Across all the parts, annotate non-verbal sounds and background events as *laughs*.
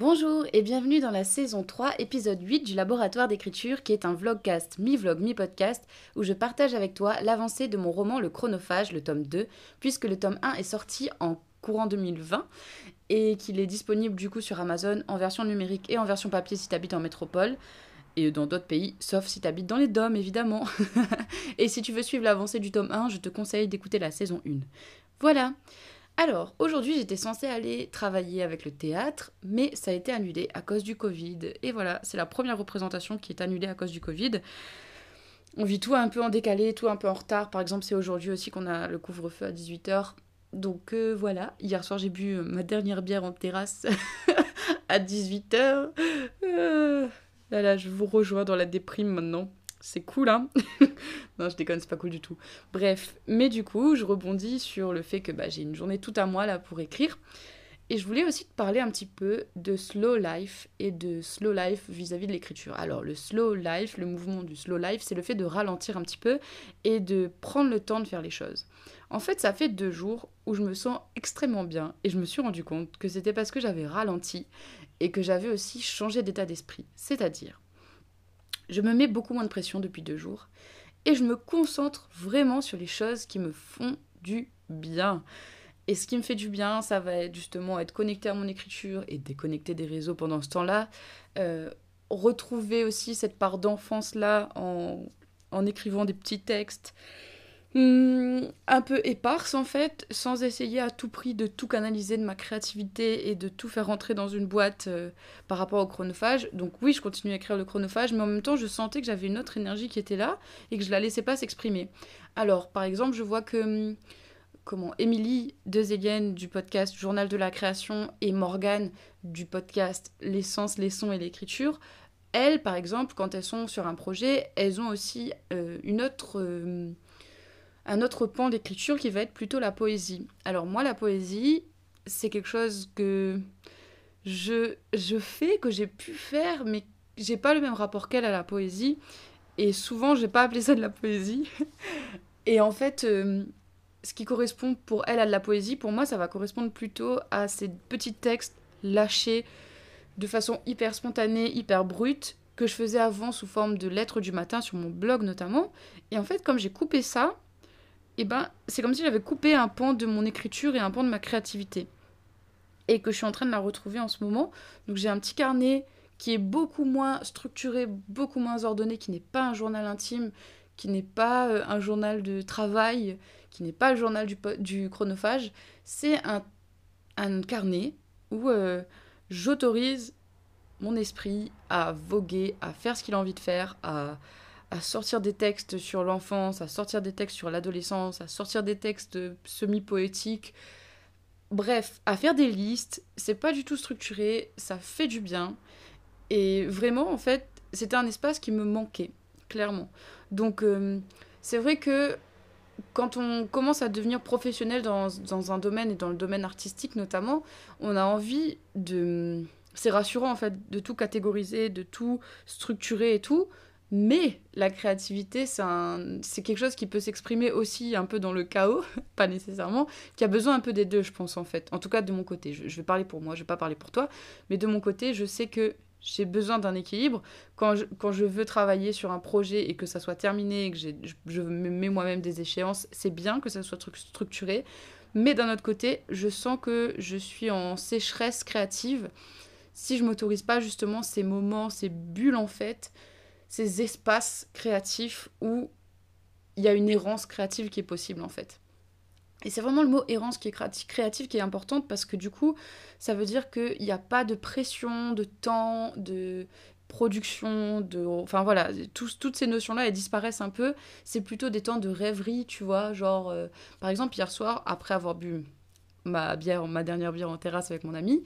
Bonjour et bienvenue dans la saison 3, épisode 8 du Laboratoire d'écriture qui est un vlogcast, mi-vlog, mi-podcast, où je partage avec toi l'avancée de mon roman Le Chronophage, le tome 2, puisque le tome 1 est sorti en courant 2020 et qu'il est disponible du coup sur Amazon en version numérique et en version papier si tu habites en métropole et dans d'autres pays, sauf si tu habites dans les DOM évidemment. *laughs* et si tu veux suivre l'avancée du tome 1, je te conseille d'écouter la saison 1. Voilà. Alors, aujourd'hui, j'étais censée aller travailler avec le théâtre, mais ça a été annulé à cause du Covid. Et voilà, c'est la première représentation qui est annulée à cause du Covid. On vit tout un peu en décalé, tout un peu en retard. Par exemple, c'est aujourd'hui aussi qu'on a le couvre-feu à 18h. Donc euh, voilà, hier soir j'ai bu ma dernière bière en terrasse *laughs* à 18h. Euh, là là, je vous rejoins dans la déprime maintenant c'est cool, hein *laughs* Non, je déconne, c'est pas cool du tout. Bref, mais du coup, je rebondis sur le fait que bah, j'ai une journée toute à moi là pour écrire. Et je voulais aussi te parler un petit peu de slow life et de slow life vis-à-vis de l'écriture. Alors, le slow life, le mouvement du slow life, c'est le fait de ralentir un petit peu et de prendre le temps de faire les choses. En fait, ça fait deux jours où je me sens extrêmement bien et je me suis rendu compte que c'était parce que j'avais ralenti et que j'avais aussi changé d'état d'esprit. C'est-à-dire, je me mets beaucoup moins de pression depuis deux jours et je me concentre vraiment sur les choses qui me font du bien. Et ce qui me fait du bien, ça va être justement être connecté à mon écriture et déconnecter des réseaux pendant ce temps-là. Euh, retrouver aussi cette part d'enfance-là en, en écrivant des petits textes Hmm, un peu éparse en fait, sans essayer à tout prix de tout canaliser de ma créativité et de tout faire rentrer dans une boîte euh, par rapport au chronophage. Donc oui, je continue à écrire le chronophage, mais en même temps, je sentais que j'avais une autre énergie qui était là et que je la laissais pas s'exprimer. Alors, par exemple, je vois que hmm, comment Émilie Dezélienne du podcast Journal de la création et Morgane du podcast L'essence, les sons et l'écriture, elles, par exemple, quand elles sont sur un projet, elles ont aussi euh, une autre euh, un autre pan d'écriture qui va être plutôt la poésie. Alors moi, la poésie, c'est quelque chose que je, je fais, que j'ai pu faire, mais j'ai pas le même rapport qu'elle à la poésie. Et souvent, j'ai pas appelé ça de la poésie. *laughs* Et en fait, euh, ce qui correspond pour elle à de la poésie, pour moi, ça va correspondre plutôt à ces petits textes lâchés de façon hyper spontanée, hyper brute, que je faisais avant sous forme de lettres du matin sur mon blog notamment. Et en fait, comme j'ai coupé ça, eh ben, c'est comme si j'avais coupé un pan de mon écriture et un pan de ma créativité. Et que je suis en train de la retrouver en ce moment. Donc j'ai un petit carnet qui est beaucoup moins structuré, beaucoup moins ordonné, qui n'est pas un journal intime, qui n'est pas euh, un journal de travail, qui n'est pas le journal du, chronophage. C'est un, un, carnet où euh, j'autorise mon esprit à voguer, à faire ce qu'il a envie de faire, à, à sortir des textes sur l'enfance, à sortir des textes sur l'adolescence, à sortir des textes semi-poétiques. Bref, à faire des listes, c'est pas du tout structuré, ça fait du bien. Et vraiment, en fait, c'était un espace qui me manquait, clairement. Donc, euh, c'est vrai que quand on commence à devenir professionnel dans, dans, un domaine et dans le domaine artistique notamment, on a envie de... C'est rassurant en fait de tout catégoriser, de tout structurer et tout, mais la créativité, c'est quelque chose qui peut s'exprimer aussi un peu dans le chaos, *laughs* pas nécessairement, qui a besoin un peu des deux, je pense, en fait. En tout cas, de mon côté. Je, vais parler pour moi, je vais pas parler pour toi. Mais de mon côté, je sais que j'ai besoin d'un équilibre. Quand je, quand je veux travailler sur un projet et que ça soit terminé et que je, je mets moi-même des échéances, c'est bien que ça soit structuré. Mais d'un autre côté, je sens que je suis en sécheresse créative si je m'autorise pas justement ces moments, ces bulles en fait, ces espaces créatifs où il y a une errance créative qui est possible en fait. Et c'est vraiment le mot errance qui est créative qui est importante parce que du coup, ça veut dire qu'il n'y a pas de pression, de temps, de production, de... Enfin voilà, toutes ces notions-là, elles disparaissent un peu. C'est plutôt des temps de rêverie, tu vois. Genre, euh, par exemple, hier soir, après avoir bu ma bière, ma dernière bière en terrasse avec mon ami,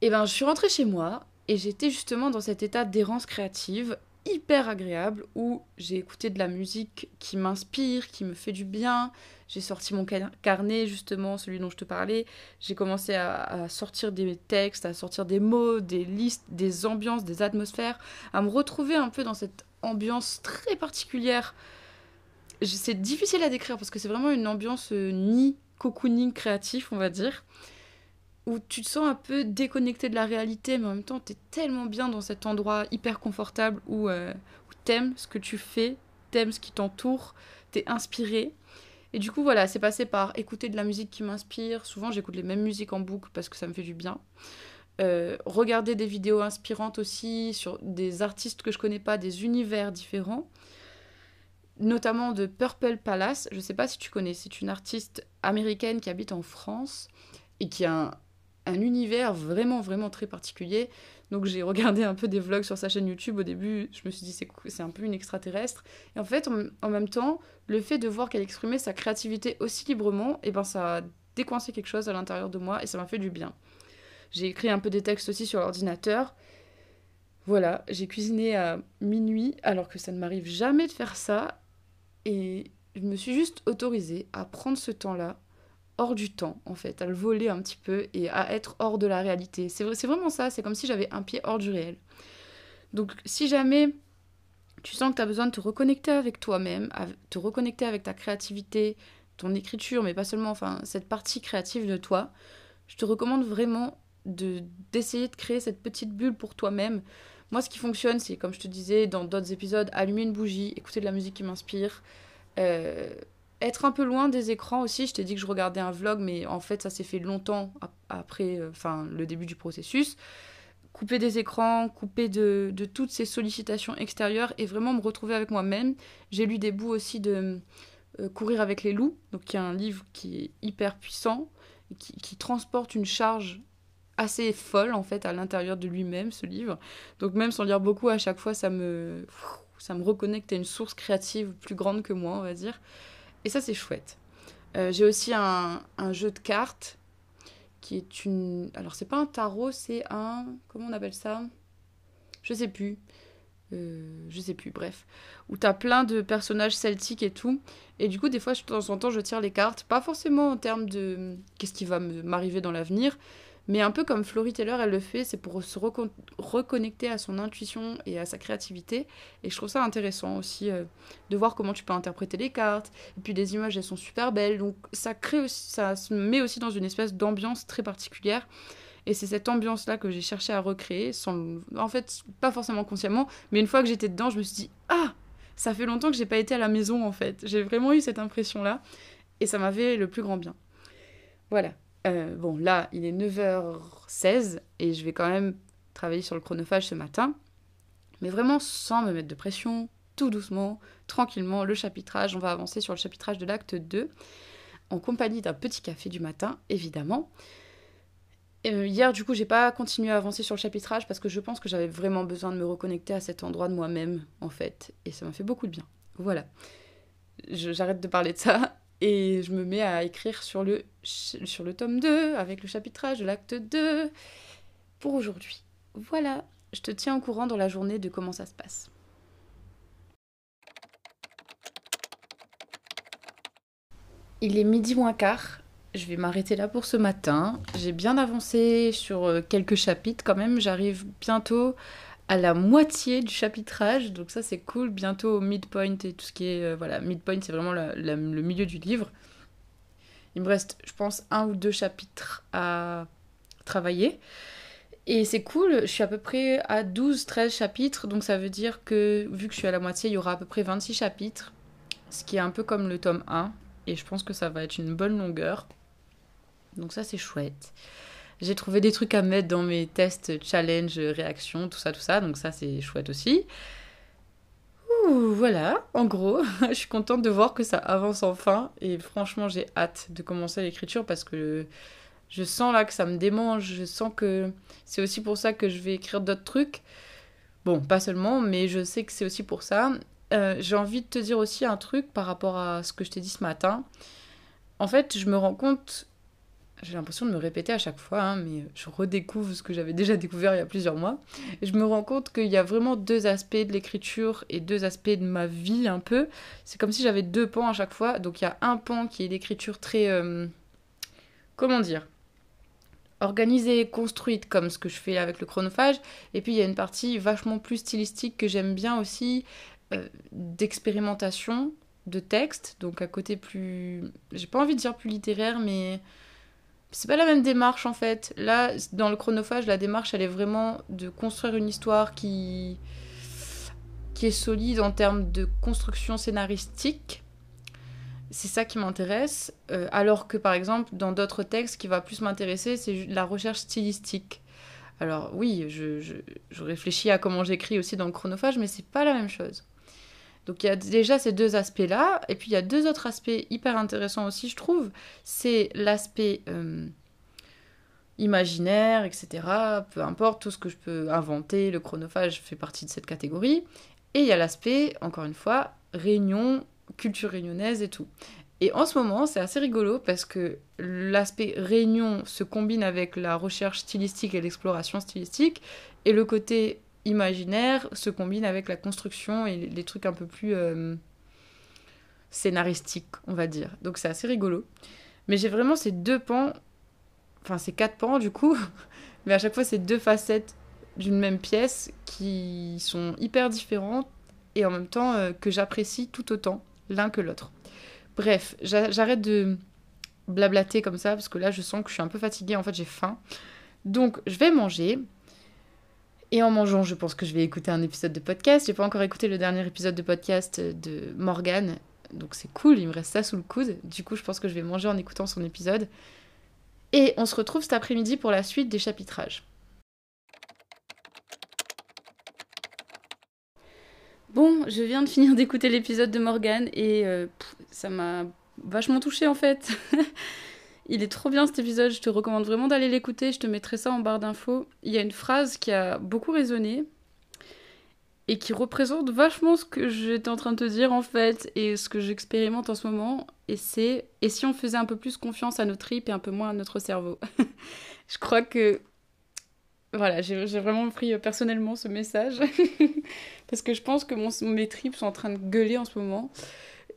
et eh ben, je suis rentrée chez moi et j'étais justement dans cet état d'errance créative hyper agréable où j'ai écouté de la musique qui m'inspire, qui me fait du bien. J'ai sorti mon carnet, justement, celui dont je te parlais. J'ai commencé à, sortir des textes, à sortir des mots, des listes, des ambiances, des atmosphères, à me retrouver un peu dans cette ambiance très particulière. C'est difficile à décrire parce que c'est vraiment une ambiance euh, ni cocooning créatif, on va dire où tu te sens un peu déconnecté de la réalité, mais en même temps, tu es tellement bien dans cet endroit hyper confortable où, euh, où t'aimes ce que tu fais, t'aimes ce qui t'entoure, t'es inspiré. Et du coup, voilà, c'est passé par écouter de la musique qui m'inspire. Souvent, j'écoute les mêmes musiques en boucle parce que ça me fait du bien. Euh, regarder des vidéos inspirantes aussi sur des artistes que je connais pas, des univers différents. Notamment de Purple Palace. Je sais pas si tu connais, c'est une artiste américaine qui habite en France et qui a un, un univers vraiment, vraiment très particulier. Donc j'ai regardé un peu des vlogs sur sa chaîne YouTube au début, je me suis dit c'est, un peu une extraterrestre. Et en fait, en, même temps, le fait de voir qu'elle exprimait sa créativité aussi librement, et eh ben ça a décoincé quelque chose à l'intérieur de moi et ça m'a fait du bien. J'ai écrit un peu des textes aussi sur l'ordinateur. Voilà, j'ai cuisiné à minuit alors que ça ne m'arrive jamais de faire ça. Et je me suis juste autorisée à prendre ce temps-là hors du temps, en fait, à le voler un petit peu et à être hors de la réalité. C'est, vraiment ça, c'est comme si j'avais un pied hors du réel. Donc si jamais tu sens que tu as besoin de te reconnecter avec toi-même, te reconnecter avec ta créativité, ton écriture, mais pas seulement, enfin, cette partie créative de toi, je te recommande vraiment de, d'essayer de créer cette petite bulle pour toi-même. Moi, ce qui fonctionne, c'est, comme je te disais dans d'autres épisodes, allumer une bougie, écouter de la musique qui m'inspire, euh, être un peu loin des écrans aussi. Je t'ai dit que je regardais un vlog, mais en fait, ça s'est fait longtemps après euh, enfin, le début du processus. Couper des écrans, couper de, toutes ces sollicitations extérieures et vraiment me retrouver avec moi-même. J'ai lu des bouts aussi de euh, Courir avec les loups, donc qui est un livre qui est hyper puissant, qui, qui transporte une charge assez folle en fait à l'intérieur de lui-même ce livre. Donc même sans lire beaucoup, à chaque fois ça me ça me reconnecte à une source créative plus grande que moi, on va dire. Et ça, c'est chouette. Euh, j'ai aussi un, un, jeu de cartes qui est une. Alors, c'est pas un tarot, c'est un. Comment on appelle ça? Je sais plus. Euh, je sais plus, bref. Où t'as plein de personnages celtiques et tout. Et du coup, des fois, de temps en temps, je tire les cartes. Pas forcément en termes de qu'est-ce qui va m'arriver dans l'avenir, mais un peu comme Florie Taylor, elle le fait, c'est pour se reconnecter à son intuition et à sa créativité. Et je trouve ça intéressant aussi euh, de voir comment tu peux interpréter les cartes. Et puis les images, elles sont super belles. Donc ça crée ça se met aussi dans une espèce d'ambiance très particulière. Et c'est cette ambiance-là que j'ai cherché à recréer, sans, en fait, pas forcément consciemment, mais une fois que j'étais dedans, je me suis dit Ah Ça fait longtemps que j'ai pas été à la maison, en fait. J'ai vraiment eu cette impression-là. Et ça m'avait le plus grand bien. Voilà. Euh, bon, là, il est 9h16 et je vais quand même travailler sur le chronophage ce matin. Mais vraiment sans me mettre de pression, tout doucement, tranquillement, le chapitrage. On va avancer sur le chapitrage de l'acte 2 en compagnie d'un petit café du matin, évidemment. Euh, hier, du coup, j'ai pas continué à avancer sur le chapitrage parce que je pense que j'avais vraiment besoin de me reconnecter à cet endroit de moi-même, en fait. Et ça m'a fait beaucoup de bien. Voilà. J'arrête de parler de ça et je me mets à écrire sur le, sur le tome 2, avec le chapitrage de l'acte 2, pour aujourd'hui. Voilà, je te tiens au courant dans la journée de comment ça se passe. Il est midi moins quart, je vais m'arrêter là pour ce matin. J'ai bien avancé sur euh, quelques chapitres quand même, j'arrive bientôt à la moitié du chapitrage, donc ça c'est cool, bientôt au midpoint et tout ce qui est... Euh, voilà, midpoint c'est vraiment le milieu du livre. Il me reste, je pense, un ou deux chapitres à travailler. Et c'est cool, je suis à peu près à 12-13 chapitres, donc ça veut dire que vu que je suis à la moitié, il y aura à peu près 26 chapitres, ce qui est un peu comme le tome 1, et je pense que ça va être une bonne longueur. Donc ça c'est chouette. J'ai trouvé des trucs à mettre dans mes tests, challenge, réaction, tout ça, tout ça. Donc ça, c'est chouette aussi. Ouh, voilà, en gros, *laughs* je suis contente de voir que ça avance enfin. Et franchement, j'ai hâte de commencer l'écriture parce que je sens là que ça me démange. Je sens que c'est aussi pour ça que je vais écrire d'autres trucs. Bon, pas seulement, mais je sais que c'est aussi pour ça. Euh, j'ai envie de te dire aussi un truc par rapport à ce que je t'ai dit ce matin. En fait, je me rends compte j'ai l'impression de me répéter à chaque fois, hein, mais je redécouvre ce que j'avais déjà découvert il y a plusieurs mois. Et je me rends compte qu'il y a vraiment deux aspects de l'écriture et deux aspects de ma vie un peu. C'est comme si j'avais deux pans à chaque fois. Donc il y a un pan qui est l'écriture très... Euh, comment dire organisée, construite comme ce que je fais avec le chronophage. Et puis il y a une partie vachement plus stylistique que j'aime bien aussi, euh, d'expérimentation, de texte. Donc à côté plus... J'ai pas envie de dire plus littéraire, mais c'est pas la même démarche en fait. Là, dans le chronophage, la démarche, elle est vraiment de construire une histoire qui, qui est solide en termes de construction scénaristique. C'est ça qui m'intéresse. Euh, alors que par exemple, dans d'autres textes, ce qui va plus m'intéresser, c'est la recherche stylistique. Alors oui, je, je, je réfléchis à comment j'écris aussi dans le chronophage, mais c'est pas la même chose. Donc il y a déjà ces deux aspects-là, et puis il y a deux autres aspects hyper intéressants aussi, je trouve. C'est l'aspect euh, imaginaire, etc. Peu importe, tout ce que je peux inventer, le chronophage fait partie de cette catégorie. Et il y a l'aspect, encore une fois, réunion, culture réunionnaise et tout. Et en ce moment, c'est assez rigolo parce que l'aspect réunion se combine avec la recherche stylistique et l'exploration stylistique, et le côté imaginaire se combine avec la construction et les trucs un peu plus euh, scénaristiques, on va dire. Donc c'est assez rigolo. Mais j'ai vraiment ces deux pans, enfin ces quatre pans du coup, *laughs* mais à chaque fois ces deux facettes d'une même pièce qui sont hyper différentes et en même temps euh, que j'apprécie tout autant l'un que l'autre. Bref, j'arrête de blablater comme ça parce que là je sens que je suis un peu fatiguée, en fait j'ai faim. Donc je vais manger. Et en mangeant, je pense que je vais écouter un épisode de podcast. J'ai pas encore écouté le dernier épisode de podcast de Morgane, donc c'est cool, il me reste ça sous le coude. Du coup, je pense que je vais manger en écoutant son épisode. Et on se retrouve cet après-midi pour la suite des chapitrages. Bon, je viens de finir d'écouter l'épisode de Morgane et euh, ça m'a vachement touchée en fait. *laughs* Il est trop bien cet épisode, je te recommande vraiment d'aller l'écouter, je te mettrai ça en barre d'infos. Il y a une phrase qui a beaucoup résonné et qui représente vachement ce que j'étais en train de te dire en fait et ce que j'expérimente en ce moment et c'est et si on faisait un peu plus confiance à nos tripes et un peu moins à notre cerveau? *laughs* je crois que voilà, j'ai vraiment pris personnellement ce message *laughs* parce que je pense que mon, mes tripes sont en train de gueuler en ce moment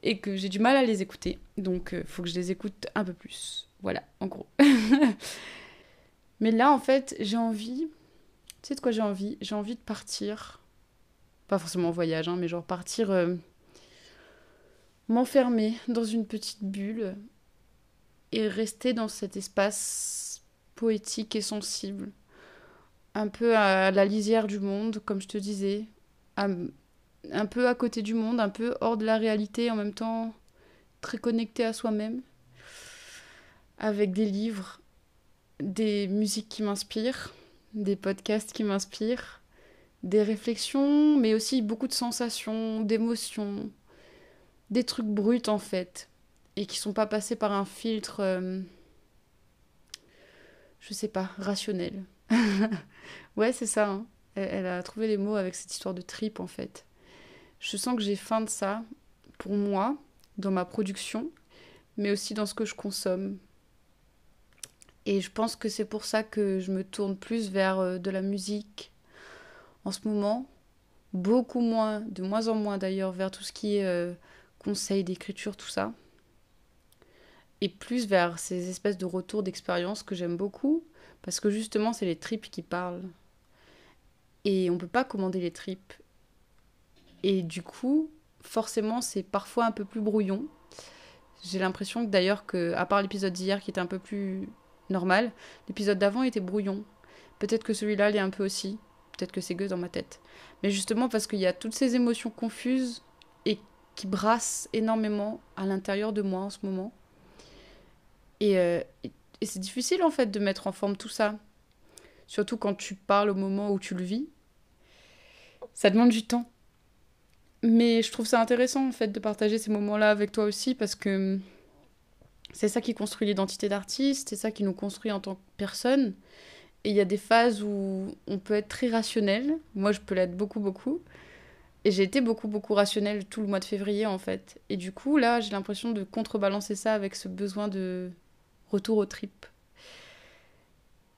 et que j'ai du mal à les écouter. Donc, il euh, faut que je les écoute un peu plus. Voilà, en gros. *laughs* Mais là, en fait, j'ai envie. Tu sais de quoi j'ai envie? J'ai envie de partir. Pas forcément en voyage, hein, mais genre partir. Euh, m'enfermer dans une petite bulle et rester dans cet espace poétique et sensible. Un peu à la lisière du monde, comme je te disais. un peu à côté du monde, un peu hors de la réalité, en même temps très connecté à soi-même avec des livres, des musiques qui m'inspirent, des podcasts qui m'inspirent, des réflexions, mais aussi beaucoup de sensations, d'émotions, des trucs bruts en fait, et qui sont pas passés par un filtre, euh, je sais pas, rationnel. *laughs* ouais, c'est ça. Hein. Elle, a trouvé les mots avec cette histoire de trip en fait. Je sens que j'ai faim de ça pour moi, dans ma production, mais aussi dans ce que je consomme, et je pense que c'est pour ça que je me tourne plus vers euh, de la musique en ce moment. Beaucoup moins, de moins en moins d'ailleurs, vers tout ce qui est euh, d'écriture, tout ça. Et plus vers ces espèces de retours d'expérience que j'aime beaucoup. Parce que justement, c'est les tripes qui parlent. Et on ne peut pas commander les tripes. Et du coup, forcément, c'est parfois un peu plus brouillon. J'ai l'impression d'ailleurs que, à part l'épisode d'hier qui était un peu plus normal. L'épisode d'avant était brouillon. Peut-être que celui-là l'est un peu aussi. Peut-être que c'est que dans ma tête. Mais justement parce qu'il y a toutes ces émotions confuses et qui brassent énormément à l'intérieur de moi en ce moment. Et, euh, et c'est difficile en fait de mettre en forme tout ça. Surtout quand tu parles au moment où tu le vis. Ça demande du temps. Mais je trouve ça intéressant en fait de partager ces moments-là avec toi aussi parce que c'est ça qui construit l'identité d'artiste, c'est ça qui nous construit en tant que personne. Et il y a des phases où on peut être très rationnel. Moi, je peux l'être beaucoup, beaucoup. Et j'ai été beaucoup, beaucoup rationnel tout le mois de février, en fait. Et du coup, là, j'ai l'impression de contrebalancer ça avec ce besoin de retour au trip.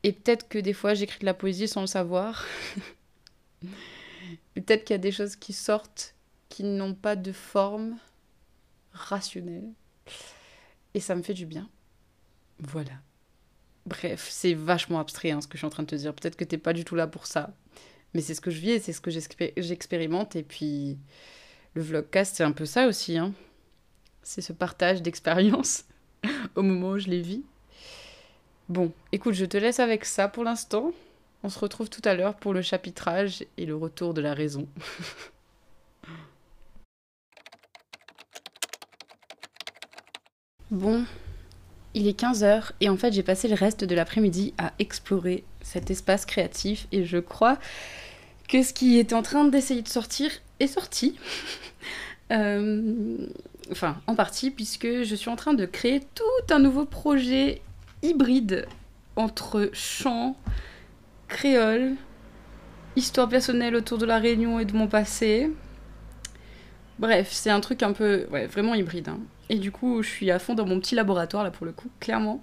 Et peut-être que des fois, j'écris de la poésie sans le savoir. *laughs* peut-être qu'il y a des choses qui sortent qui n'ont pas de forme rationnelle. Et ça me fait du bien. Voilà. Bref, c'est vachement abstrait hein, ce que je suis en train de te dire. Peut-être que t'es pas du tout là pour ça. Mais c'est ce que je vis et c'est ce que j'expérimente. Et puis, le vlogcast, c'est un peu ça aussi. Hein. C'est ce partage d'expériences *laughs* au moment où je les vis. Bon, écoute, je te laisse avec ça pour l'instant. On se retrouve tout à l'heure pour le chapitrage et le retour de la raison. *laughs* bon, il est 15h et en fait j'ai passé le reste de l'après-midi à explorer cet espace créatif et je crois que ce qui était en train d'essayer de sortir est sorti. *laughs* Euh, enfin, en partie, puisque je suis en train de créer tout un nouveau projet hybride entre chant, créole, histoire personnelle autour de la Réunion et de mon passé. Bref, c'est un truc un peu, vraiment hybride. Hein. Et du coup, je suis à fond dans mon petit laboratoire, là, pour le coup, clairement.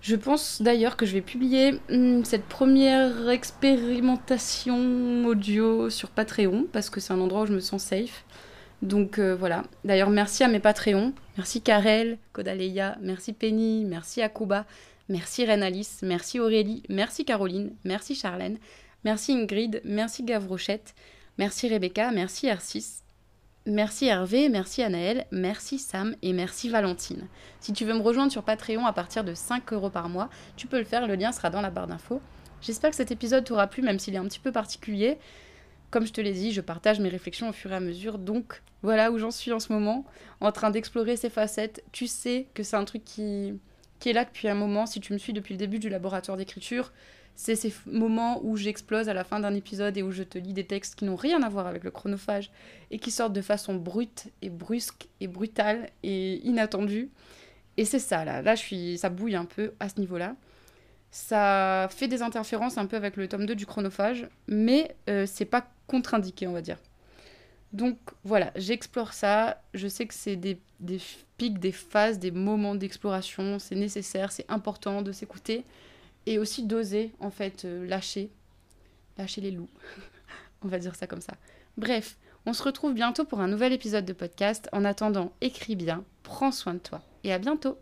Je pense d'ailleurs que je vais publier hmm, cette première expérimentation audio sur Patreon, parce que c'est un endroit où je me sens safe. Donc euh, voilà. D'ailleurs, merci à mes Patreons. Merci Karel, Kodaleya, merci Penny, merci Akuba, merci Renalis, merci Aurélie, merci Caroline, merci Charlène, merci Ingrid, merci Gavrochette, merci Rebecca, merci R6, merci Hervé, merci Anaël, merci Sam et merci Valentine. Si tu veux me rejoindre sur Patreon à partir de 5 euros par mois, tu peux le faire, le lien sera dans la barre d'infos. J'espère que cet épisode t'aura plu, même s'il est un petit peu particulier. Comme je te l'ai dit, je partage mes réflexions au fur et à mesure, donc voilà où j'en suis en ce moment, en train d'explorer ces facettes. Tu sais que c'est un truc qui, qui est là depuis un moment, si tu me suis depuis le début du laboratoire d'écriture, c'est ces moments où j'explose à la fin d'un épisode et où je te lis des textes qui n'ont rien à voir avec le chronophage et qui sortent de façon brute et brusque et brutale et inattendue. Et c'est ça, là. Là, je suis... ça bouille un peu à ce niveau-là. Ça fait des interférences un peu avec le tome 2 du chronophage, mais euh, c'est pas contre-indiqué, on va dire. Donc voilà, j'explore ça. Je sais que c'est des, des, pics, des phases, des moments d'exploration. C'est nécessaire, c'est important de s'écouter. Et aussi d'oser, en fait, euh, lâcher. Lâcher les loups. *laughs* on va dire ça comme ça. Bref, on se retrouve bientôt pour un nouvel épisode de podcast. En attendant, écris bien, prends soin de toi. Et à bientôt